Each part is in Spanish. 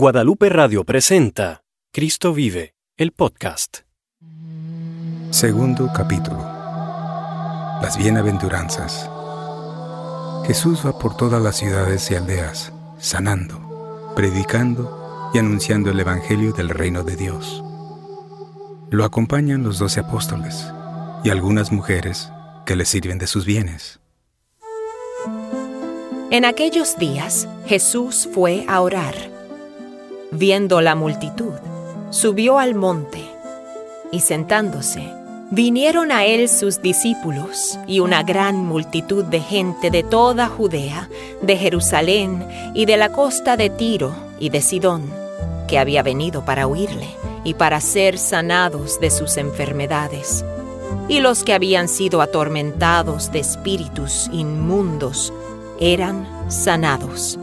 Guadalupe Radio presenta Cristo vive, el podcast. Segundo capítulo. Las bienaventuranzas. Jesús va por todas las ciudades y aldeas, sanando, predicando y anunciando el Evangelio del reino de Dios. Lo acompañan los doce apóstoles y algunas mujeres que le sirven de sus bienes. En aquellos días Jesús fue a orar. Viendo la multitud, subió al monte y sentándose, vinieron a él sus discípulos y una gran multitud de gente de toda Judea, de Jerusalén y de la costa de Tiro y de Sidón, que había venido para oírle y para ser sanados de sus enfermedades. Y los que habían sido atormentados de espíritus inmundos eran sanados.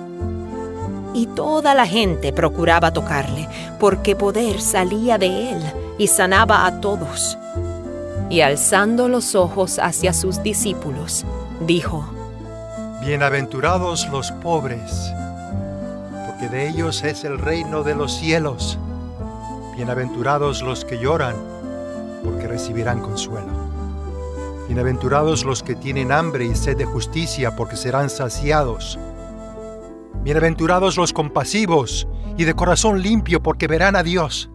Y toda la gente procuraba tocarle, porque poder salía de él y sanaba a todos. Y alzando los ojos hacia sus discípulos, dijo, Bienaventurados los pobres, porque de ellos es el reino de los cielos. Bienaventurados los que lloran, porque recibirán consuelo. Bienaventurados los que tienen hambre y sed de justicia, porque serán saciados. Bienaventurados los compasivos y de corazón limpio, porque verán a Dios.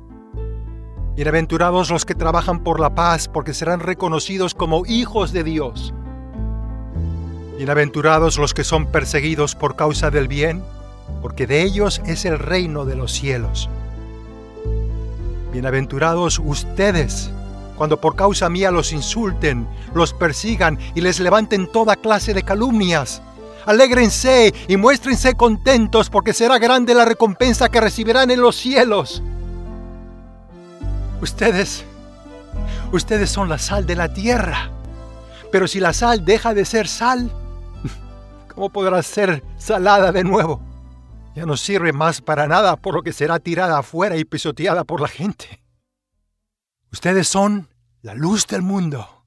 Bienaventurados los que trabajan por la paz, porque serán reconocidos como hijos de Dios. Bienaventurados los que son perseguidos por causa del bien, porque de ellos es el reino de los cielos. Bienaventurados ustedes, cuando por causa mía los insulten, los persigan y les levanten toda clase de calumnias. Alégrense y muéstrense contentos porque será grande la recompensa que recibirán en los cielos. Ustedes, ustedes son la sal de la tierra. Pero si la sal deja de ser sal, ¿cómo podrá ser salada de nuevo? Ya no sirve más para nada, por lo que será tirada afuera y pisoteada por la gente. Ustedes son la luz del mundo.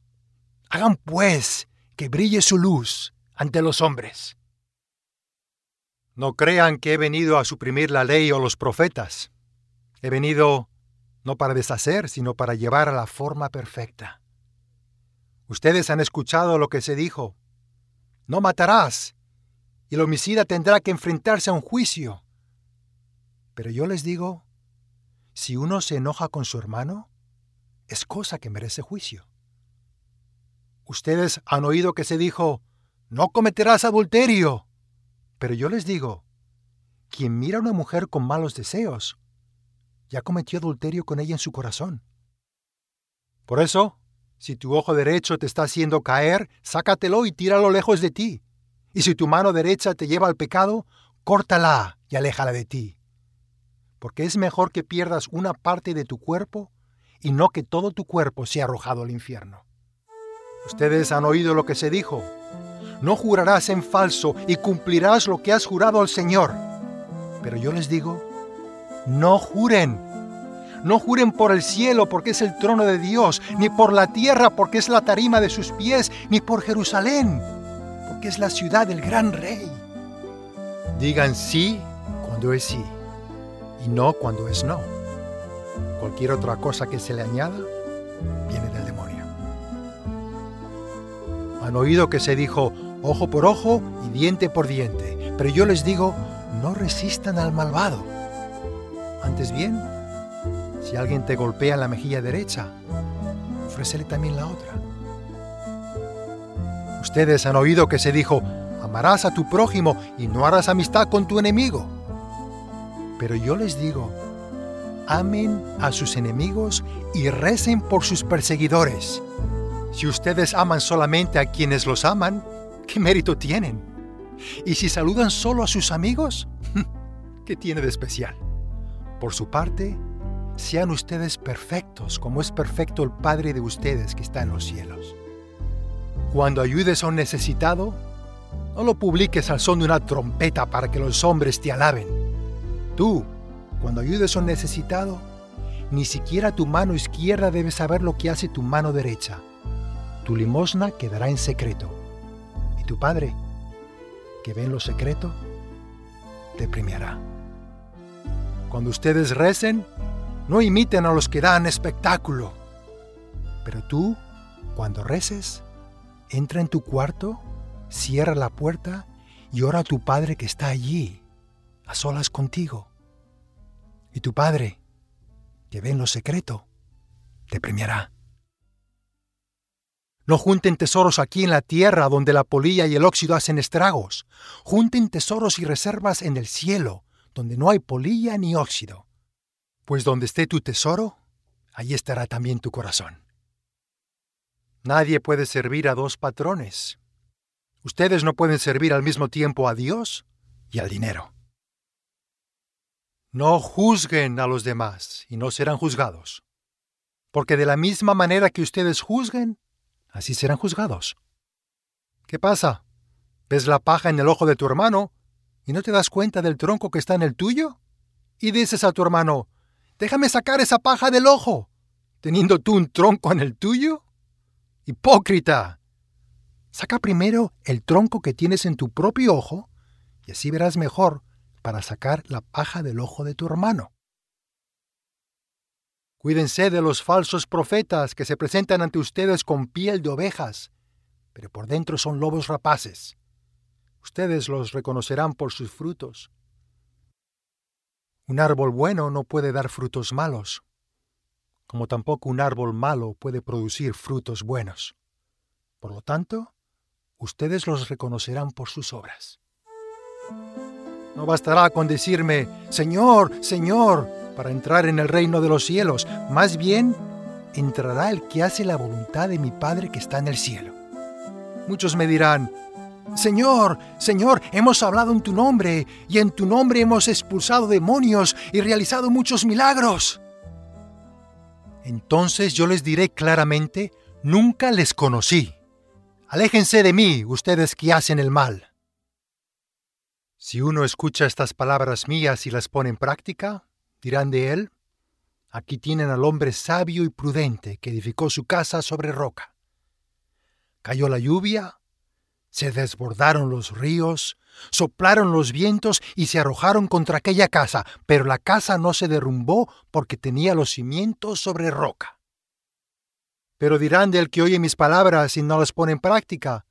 Hagan pues que brille su luz ante los hombres. No crean que he venido a suprimir la ley o los profetas. He venido no para deshacer, sino para llevar a la forma perfecta. Ustedes han escuchado lo que se dijo. No matarás, y el homicida tendrá que enfrentarse a un juicio. Pero yo les digo, si uno se enoja con su hermano, es cosa que merece juicio. Ustedes han oído que se dijo, no cometerás adulterio. Pero yo les digo, quien mira a una mujer con malos deseos, ya cometió adulterio con ella en su corazón. Por eso, si tu ojo derecho te está haciendo caer, sácatelo y tíralo lejos de ti. Y si tu mano derecha te lleva al pecado, córtala y aléjala de ti. Porque es mejor que pierdas una parte de tu cuerpo y no que todo tu cuerpo sea arrojado al infierno. Ustedes han oído lo que se dijo. No jurarás en falso y cumplirás lo que has jurado al Señor. Pero yo les digo, no juren. No juren por el cielo porque es el trono de Dios, ni por la tierra porque es la tarima de sus pies, ni por Jerusalén porque es la ciudad del gran rey. Digan sí cuando es sí y no cuando es no. Cualquier otra cosa que se le añada viene del demonio. Han oído que se dijo ojo por ojo y diente por diente, pero yo les digo, no resistan al malvado. Antes bien, si alguien te golpea en la mejilla derecha, ofrécele también la otra. Ustedes han oído que se dijo, amarás a tu prójimo y no harás amistad con tu enemigo. Pero yo les digo, amen a sus enemigos y recen por sus perseguidores. Si ustedes aman solamente a quienes los aman, ¿qué mérito tienen? Y si saludan solo a sus amigos, ¿qué tiene de especial? Por su parte, sean ustedes perfectos como es perfecto el Padre de ustedes que está en los cielos. Cuando ayudes a un necesitado, no lo publiques al son de una trompeta para que los hombres te alaben. Tú, cuando ayudes a un necesitado, ni siquiera tu mano izquierda debe saber lo que hace tu mano derecha. Tu limosna quedará en secreto. Y tu Padre, que ve en lo secreto, te premiará. Cuando ustedes recen, no imiten a los que dan espectáculo. Pero tú, cuando reces, entra en tu cuarto, cierra la puerta y ora a tu Padre que está allí, a solas contigo. Y tu Padre, que ve en lo secreto, te premiará. No junten tesoros aquí en la tierra donde la polilla y el óxido hacen estragos. Junten tesoros y reservas en el cielo, donde no hay polilla ni óxido. Pues donde esté tu tesoro, allí estará también tu corazón. Nadie puede servir a dos patrones. Ustedes no pueden servir al mismo tiempo a Dios y al dinero. No juzguen a los demás y no serán juzgados. Porque de la misma manera que ustedes juzguen, así serán juzgados. ¿Qué pasa? ¿Ves la paja en el ojo de tu hermano y no te das cuenta del tronco que está en el tuyo? Y dices a tu hermano, déjame sacar esa paja del ojo, teniendo tú un tronco en el tuyo. Hipócrita. Saca primero el tronco que tienes en tu propio ojo y así verás mejor para sacar la paja del ojo de tu hermano. Cuídense de los falsos profetas que se presentan ante ustedes con piel de ovejas, pero por dentro son lobos rapaces. Ustedes los reconocerán por sus frutos. Un árbol bueno no puede dar frutos malos, como tampoco un árbol malo puede producir frutos buenos. Por lo tanto, ustedes los reconocerán por sus obras. No bastará con decirme, Señor, Señor, para entrar en el reino de los cielos. Más bien, entrará el que hace la voluntad de mi Padre que está en el cielo. Muchos me dirán, Señor, Señor, hemos hablado en tu nombre, y en tu nombre hemos expulsado demonios y realizado muchos milagros. Entonces yo les diré claramente, nunca les conocí. Aléjense de mí, ustedes que hacen el mal. Si uno escucha estas palabras mías y las pone en práctica, dirán de él, aquí tienen al hombre sabio y prudente que edificó su casa sobre roca. Cayó la lluvia, se desbordaron los ríos, soplaron los vientos y se arrojaron contra aquella casa, pero la casa no se derrumbó porque tenía los cimientos sobre roca. Pero dirán del que oye mis palabras y no las pone en práctica,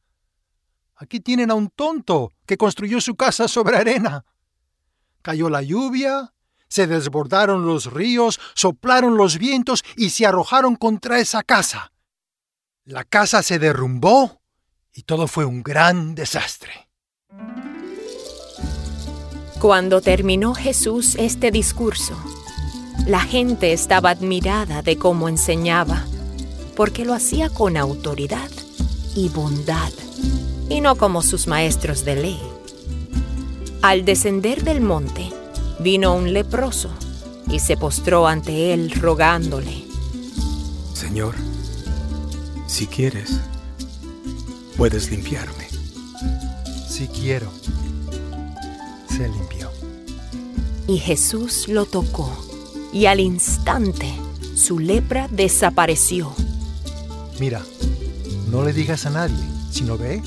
Aquí tienen a un tonto que construyó su casa sobre arena. Cayó la lluvia, se desbordaron los ríos, soplaron los vientos y se arrojaron contra esa casa. La casa se derrumbó y todo fue un gran desastre. Cuando terminó Jesús este discurso, la gente estaba admirada de cómo enseñaba, porque lo hacía con autoridad y bondad y no como sus maestros de ley. Al descender del monte, vino un leproso y se postró ante él rogándole. Señor, si quieres, puedes limpiarme. Si quiero, se limpió. Y Jesús lo tocó, y al instante su lepra desapareció. Mira, no le digas a nadie, sino ve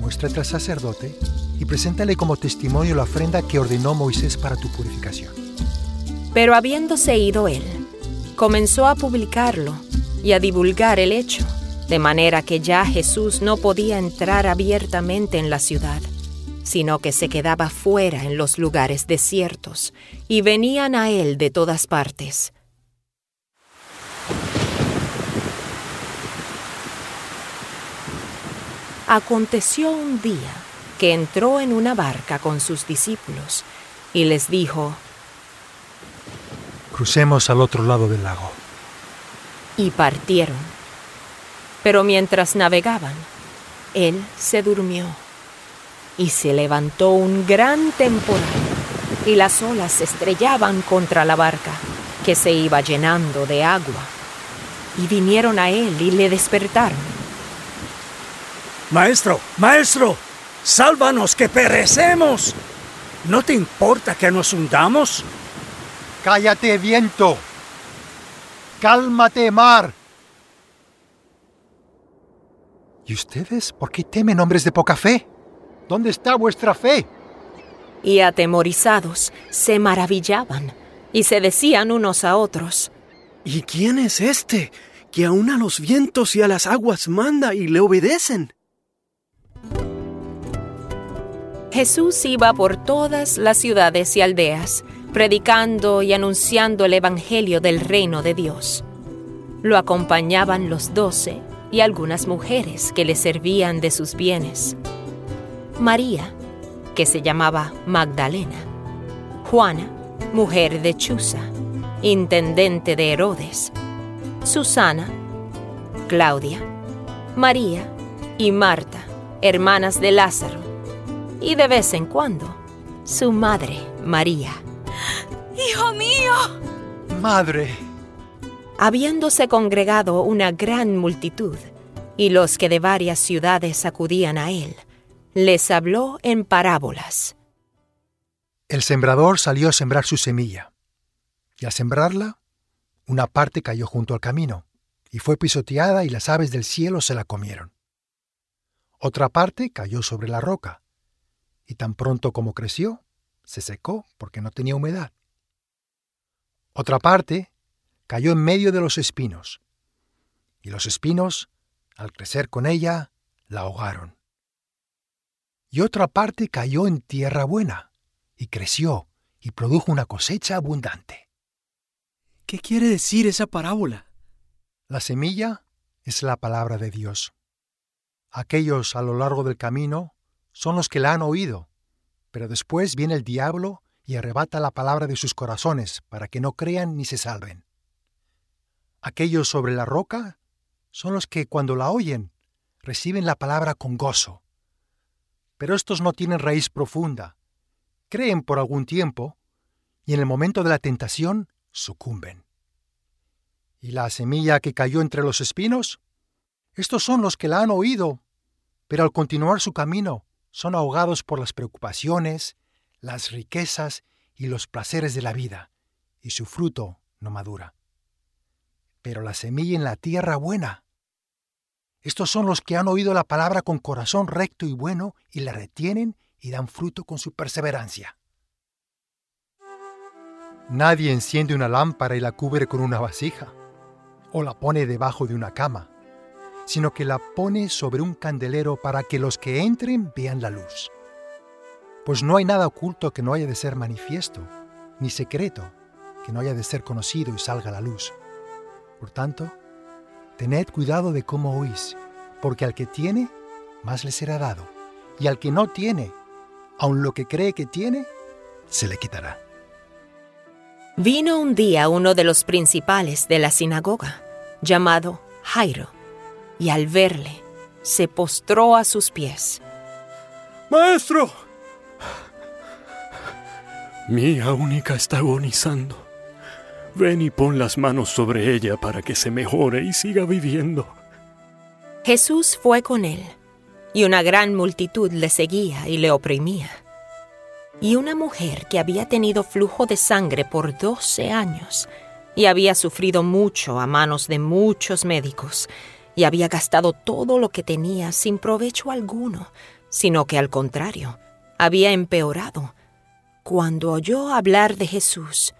muéstrate al sacerdote y preséntale como testimonio la ofrenda que ordenó Moisés para tu purificación. Pero habiéndose ido él, comenzó a publicarlo y a divulgar el hecho, de manera que ya Jesús no podía entrar abiertamente en la ciudad, sino que se quedaba fuera en los lugares desiertos, y venían a él de todas partes Aconteció un día que entró en una barca con sus discípulos y les dijo, Crucemos al otro lado del lago. Y partieron. Pero mientras navegaban, él se durmió y se levantó un gran temporal y las olas se estrellaban contra la barca que se iba llenando de agua. Y vinieron a él y le despertaron Maestro, maestro, sálvanos que perecemos. ¿No te importa que nos hundamos? Cállate, viento. Cálmate, mar. ¿Y ustedes por qué temen hombres de poca fe? ¿Dónde está vuestra fe? Y atemorizados se maravillaban y se decían unos a otros, ¿Y quién es este que aún a los vientos y a las aguas manda y le obedecen? Jesús iba por todas las ciudades y aldeas, predicando y anunciando el Evangelio del reino de Dios. Lo acompañaban los doce y algunas mujeres que le servían de sus bienes. María, que se llamaba Magdalena, Juana, mujer de Chuza, intendente de Herodes, Susana, Claudia, María y Marta, hermanas de Lázaro, y de vez en cuando su madre, María. ¡Hijo mío! Madre, Habiéndose congregado una gran multitud, y los que de varias ciudades acudían a él, les habló en parábolas. el sembrador salió a sembrar su semilla, y al sembrarla, una parte cayó junto al camino, y fue pisoteada y las aves del cielo se la comieron. Otra parte cayó sobre la roca, y tan pronto como creció, se secó porque no tenía humedad. Otra parte cayó en medio de los espinos, y los espinos, al crecer con ella, la ahogaron. Y otra parte cayó en tierra buena, y creció, y produjo una cosecha abundante. ¿Qué quiere decir esa parábola? La semilla es la palabra de Dios. Aquellos a lo largo del camino son los que la han oído, pero después viene el diablo y arrebata la palabra de sus corazones para que no crean ni se salven. Aquellos sobre la roca son los que cuando la oyen reciben la palabra con gozo. Pero estos no tienen raíz profunda, creen por algún tiempo y en el momento de la tentación sucumben. ¿Y la semilla que cayó entre los espinos? Estos son los que la han oído, pero al continuar su camino son ahogados por las preocupaciones, las riquezas y los placeres de la vida, y su fruto no madura. Pero la semilla en la tierra buena. Estos son los que han oído la palabra con corazón recto y bueno y la retienen y dan fruto con su perseverancia. Nadie enciende una lámpara y la cubre con una vasija, o la pone debajo de una cama, sino que la pone sobre un candelero para que los que entren vean la luz. Pues no hay nada oculto que no haya de ser manifiesto, ni secreto que no haya de ser conocido y salga a la luz. Por tanto, tened cuidado de cómo oís, porque al que tiene, más le será dado, y al que no tiene, aun lo que cree que tiene, se le quitará. Vino un día uno de los principales de la sinagoga, llamado Jairo, y al verle, se postró a sus pies. Maestro, Mi hija única está agonizando. Ven y pon las manos sobre ella para que se mejore y siga viviendo. Jesús fue con él, y una gran multitud le seguía y le oprimía. Y una mujer que había tenido flujo de sangre por doce años y había sufrido mucho a manos de muchos médicos y había gastado todo lo que tenía sin provecho alguno, sino que al contrario, había empeorado. Cuando oyó hablar de Jesús,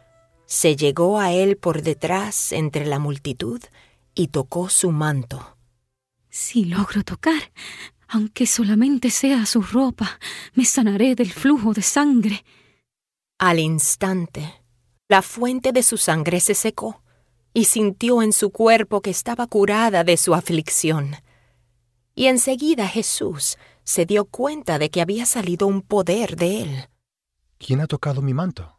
se llegó a él por detrás entre la multitud y tocó su manto. Si logro tocar, aunque solamente sea su ropa, me sanaré del flujo de sangre. Al instante, la fuente de su sangre se secó y sintió en su cuerpo que estaba curada de su aflicción. Y enseguida Jesús se dio cuenta de que había salido un poder de él. ¿Quién ha tocado mi manto?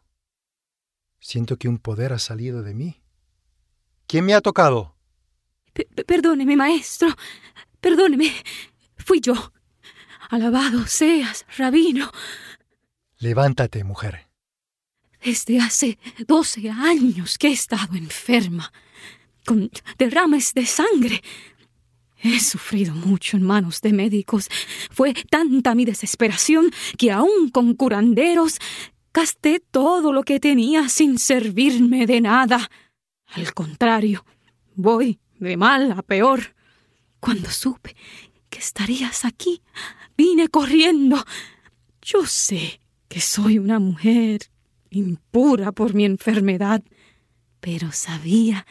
Siento que un poder ha salido de mí. ¿Quién me ha tocado? P- p- perdóneme, maestro. Perdóneme. Fui yo. Alabado seas, rabino. Levántate, mujer. Desde hace doce años que he estado enferma, con derrames de sangre. He sufrido mucho en manos de médicos. Fue tanta mi desesperación que aún con curanderos gasté todo lo que tenía sin servirme de nada. Al contrario, voy de mal a peor. Cuando supe que estarías aquí, vine corriendo. Yo sé que soy una mujer impura por mi enfermedad, pero sabía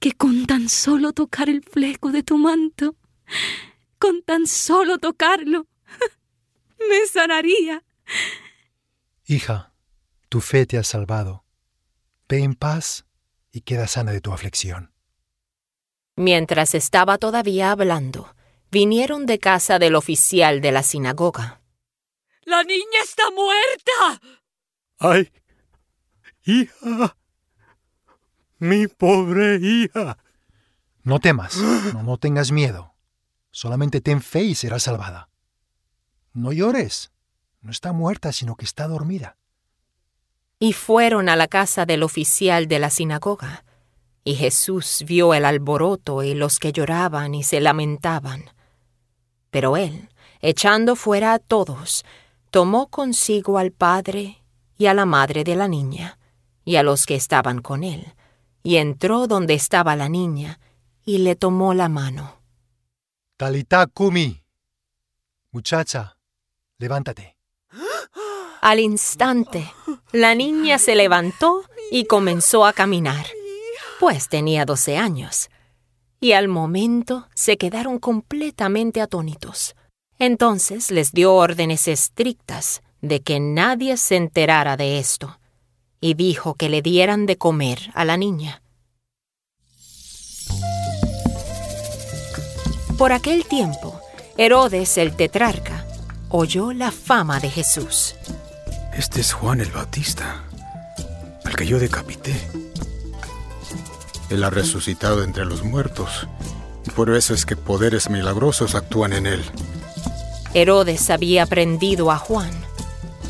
que con tan solo tocar el fleco de tu manto, con tan solo tocarlo, me sanaría. Hija, tu fe te ha salvado. Ve en paz y queda sana de tu aflicción. Mientras estaba todavía hablando, vinieron de casa del oficial de la sinagoga. La niña está muerta. ¡Ay! ¡Hija! Mi pobre hija. No temas, no, no tengas miedo. Solamente ten fe y serás salvada. No llores. No está muerta, sino que está dormida. Y fueron a la casa del oficial de la sinagoga. Y Jesús vio el alboroto y los que lloraban y se lamentaban. Pero él, echando fuera a todos, tomó consigo al padre y a la madre de la niña, y a los que estaban con él, y entró donde estaba la niña, y le tomó la mano. Talita Kumi. Muchacha, levántate. Al instante, la niña se levantó y comenzó a caminar, pues tenía doce años. Y al momento se quedaron completamente atónitos. Entonces les dio órdenes estrictas de que nadie se enterara de esto, y dijo que le dieran de comer a la niña. Por aquel tiempo, Herodes el tetrarca oyó la fama de Jesús. Este es Juan el Bautista, al que yo decapité. Él ha resucitado entre los muertos, y por eso es que poderes milagrosos actúan en él. Herodes había prendido a Juan,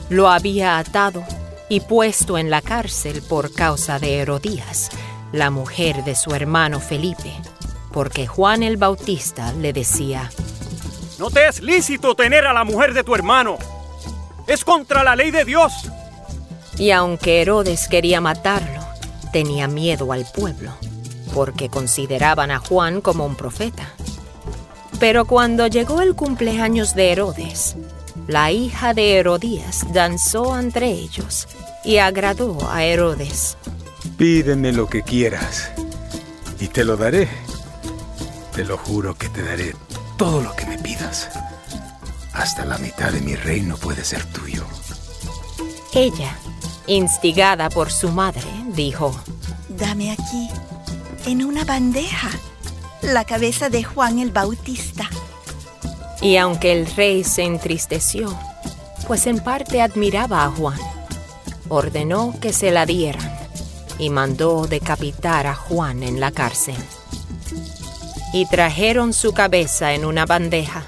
lo había atado y puesto en la cárcel por causa de Herodías, la mujer de su hermano Felipe, porque Juan el Bautista le decía, No te es lícito tener a la mujer de tu hermano. Es contra la ley de Dios. Y aunque Herodes quería matarlo, tenía miedo al pueblo, porque consideraban a Juan como un profeta. Pero cuando llegó el cumpleaños de Herodes, la hija de Herodías danzó entre ellos y agradó a Herodes. Pídeme lo que quieras y te lo daré. Te lo juro que te daré todo lo que me pidas. Hasta la mitad de mi reino puede ser tuyo. Ella, instigada por su madre, dijo, Dame aquí, en una bandeja, la cabeza de Juan el Bautista. Y aunque el rey se entristeció, pues en parte admiraba a Juan, ordenó que se la dieran y mandó decapitar a Juan en la cárcel. Y trajeron su cabeza en una bandeja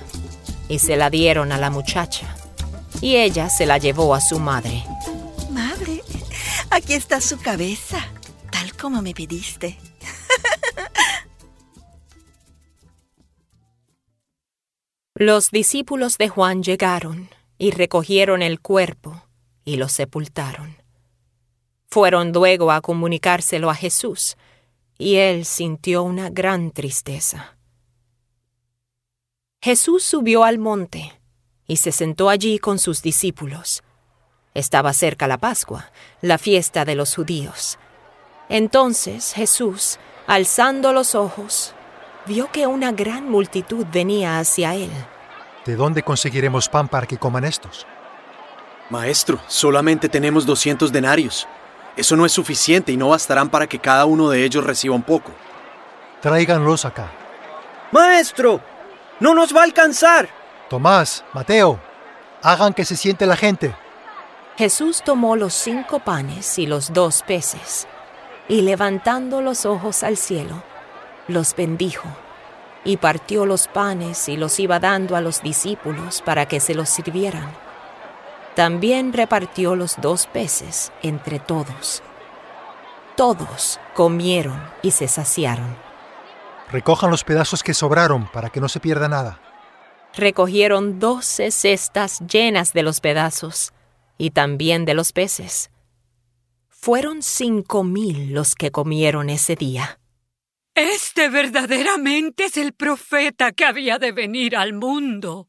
y se la dieron a la muchacha, y ella se la llevó a su madre. Madre, aquí está su cabeza, tal como me pediste. Los discípulos de Juan llegaron y recogieron el cuerpo y lo sepultaron. Fueron luego a comunicárselo a Jesús, y él sintió una gran tristeza. Jesús subió al monte y se sentó allí con sus discípulos. Estaba cerca la Pascua, la fiesta de los judíos. Entonces Jesús, alzando los ojos, vio que una gran multitud venía hacia él. ¿De dónde conseguiremos pan para que coman estos? Maestro, solamente tenemos 200 denarios. Eso no es suficiente y no bastarán para que cada uno de ellos reciba un poco. Tráiganlos acá. Maestro, no nos va a alcanzar. Tomás, Mateo, hagan que se siente la gente. Jesús tomó los cinco panes y los dos peces, y levantando los ojos al cielo, los bendijo, y partió los panes y los iba dando a los discípulos para que se los sirvieran. También repartió los dos peces entre todos. Todos comieron y se saciaron. Recojan los pedazos que sobraron para que no se pierda nada. Recogieron doce cestas llenas de los pedazos y también de los peces. Fueron cinco mil los que comieron ese día. Este verdaderamente es el profeta que había de venir al mundo.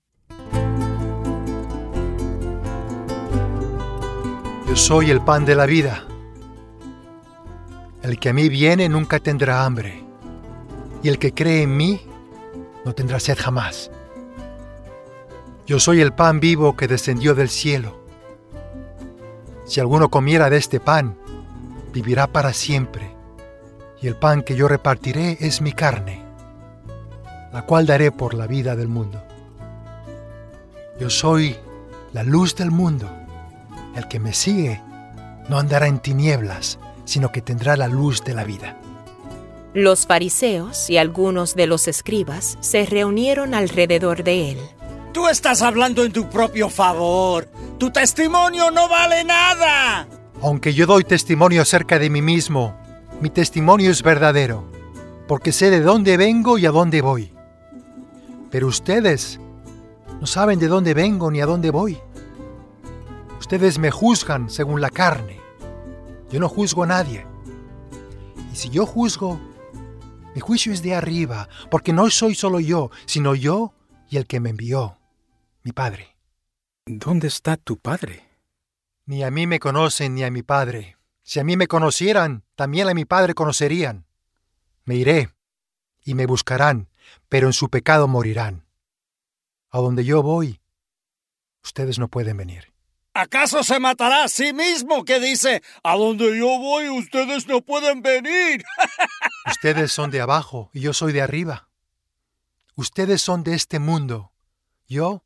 Soy el pan de la vida. El que a mí viene nunca tendrá hambre, y el que cree en mí no tendrá sed jamás. Yo soy el pan vivo que descendió del cielo. Si alguno comiera de este pan, vivirá para siempre, y el pan que yo repartiré es mi carne, la cual daré por la vida del mundo. Yo soy la luz del mundo. El que me sigue no andará en tinieblas, sino que tendrá la luz de la vida. Los fariseos y algunos de los escribas se reunieron alrededor de él. Tú estás hablando en tu propio favor. Tu testimonio no vale nada. Aunque yo doy testimonio acerca de mí mismo, mi testimonio es verdadero, porque sé de dónde vengo y a dónde voy. Pero ustedes no saben de dónde vengo ni a dónde voy. Ustedes me juzgan según la carne. Yo no juzgo a nadie. Y si yo juzgo, mi juicio es de arriba, porque no soy solo yo, sino yo y el que me envió, mi Padre. ¿Dónde está tu Padre? Ni a mí me conocen ni a mi Padre. Si a mí me conocieran, también a mi Padre conocerían. Me iré y me buscarán, pero en su pecado morirán. A donde yo voy, ustedes no pueden venir. ¿Acaso se matará a sí mismo que dice, a donde yo voy ustedes no pueden venir? Ustedes son de abajo y yo soy de arriba. Ustedes son de este mundo. Yo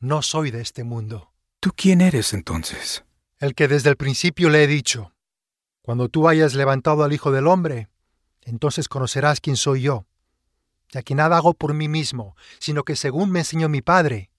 no soy de este mundo. ¿Tú quién eres entonces? El que desde el principio le he dicho. Cuando tú hayas levantado al Hijo del Hombre, entonces conocerás quién soy yo, ya que nada hago por mí mismo, sino que según me enseñó mi Padre,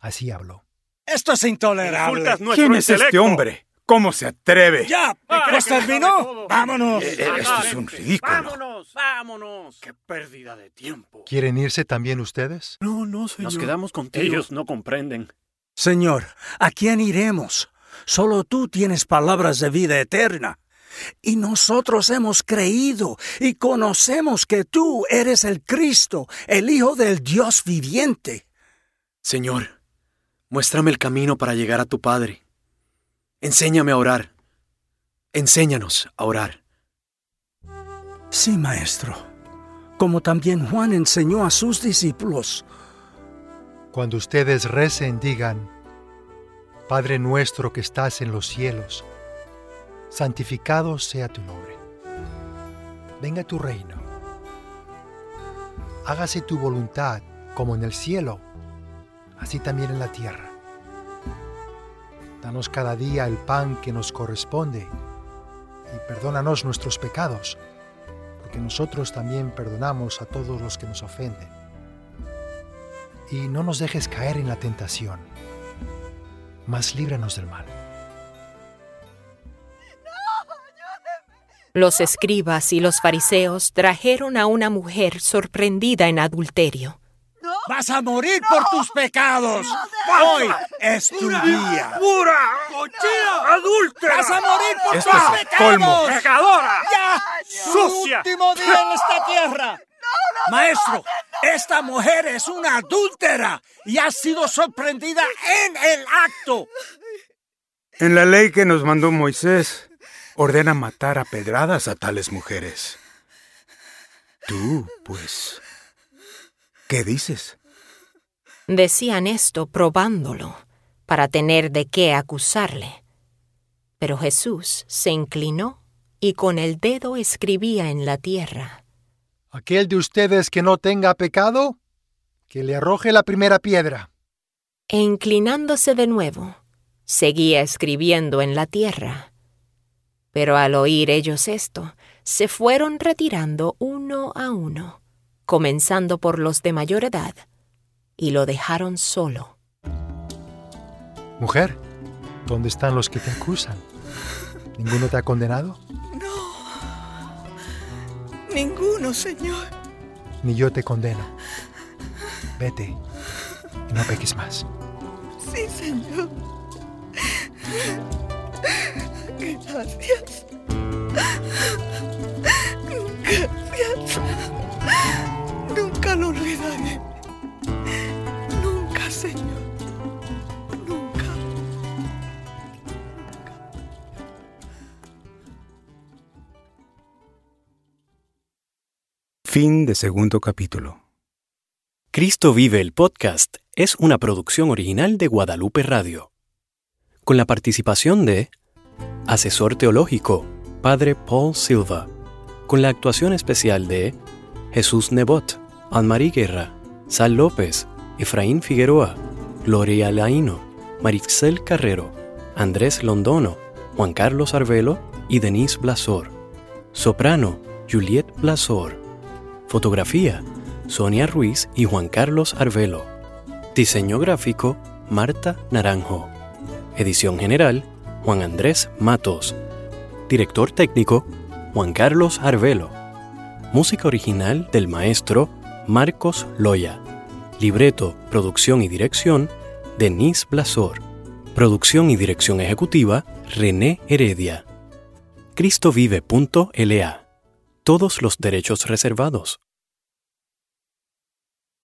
así hablo. Esto es intolerable. ¿Quién es este hombre? ¿Cómo se atreve? Ya, pues terminó. Vámonos. Eh, eh, esto es un ridículo. Vámonos, vámonos. Qué pérdida de tiempo. ¿Quieren irse también ustedes? No, no, señor. Nos quedamos contigo. Ellos no comprenden. Señor, ¿a quién iremos? Solo tú tienes palabras de vida eterna. Y nosotros hemos creído y conocemos que tú eres el Cristo, el Hijo del Dios viviente. Señor, muéstrame el camino para llegar a tu Padre. Enséñame a orar. Enséñanos a orar. Sí, maestro, como también Juan enseñó a sus discípulos. Cuando ustedes recen, digan, Padre nuestro que estás en los cielos, santificado sea tu nombre. Venga tu reino. Hágase tu voluntad como en el cielo, así también en la tierra. Danos cada día el pan que nos corresponde y perdónanos nuestros pecados, porque nosotros también perdonamos a todos los que nos ofenden. Y no nos dejes caer en la tentación, mas líbranos del mal. Los escribas y los fariseos trajeron a una mujer sorprendida en adulterio. Vas a morir por tus pecados. Hoy es tu día. ¡Pura! ¡Cochina! ¡Adúltera! Vas a morir por Esto tus es pecados. colmo. ¡Pecadora! Ya, ¡Sucia! su último día en esta tierra. Maestro, esta mujer es una adúltera y ha sido sorprendida en el acto. En la ley que nos mandó Moisés, ordena matar a pedradas a tales mujeres. Tú, pues, ¿qué dices? Decían esto probándolo, para tener de qué acusarle. Pero Jesús se inclinó y con el dedo escribía en la tierra. Aquel de ustedes que no tenga pecado, que le arroje la primera piedra. E inclinándose de nuevo, seguía escribiendo en la tierra. Pero al oír ellos esto, se fueron retirando uno a uno, comenzando por los de mayor edad, y lo dejaron solo. Mujer, ¿dónde están los que te acusan? ¿Ninguno te ha condenado? Ninguno, Señor. Ni yo te condeno. Vete y no peques más. Sí, Señor. Gracias. Gracias. nunca. Nunca, Señor. Nunca. Nunca. Fin de segundo capítulo. Cristo Vive el podcast es una producción original de Guadalupe Radio, con la participación de asesor teológico, Padre Paul Silva, con la actuación especial de Jesús Nebot Anne-Marie Guerra, Sal López, Efraín Figueroa, Gloria Laino, Marixel Carrero, Andrés Londono, Juan Carlos Arvelo y Denise Blasor. Soprano, Juliet Blasor. Fotografía, Sonia Ruiz y Juan Carlos Arvelo. Diseño gráfico, Marta Naranjo. Edición general, Juan Andrés Matos. Director técnico, Juan Carlos Arvelo. Música original del maestro Marcos Loya. Libreto, producción y dirección, Denise Blasor. Producción y dirección ejecutiva, René Heredia. cristovive.la. Todos los derechos reservados.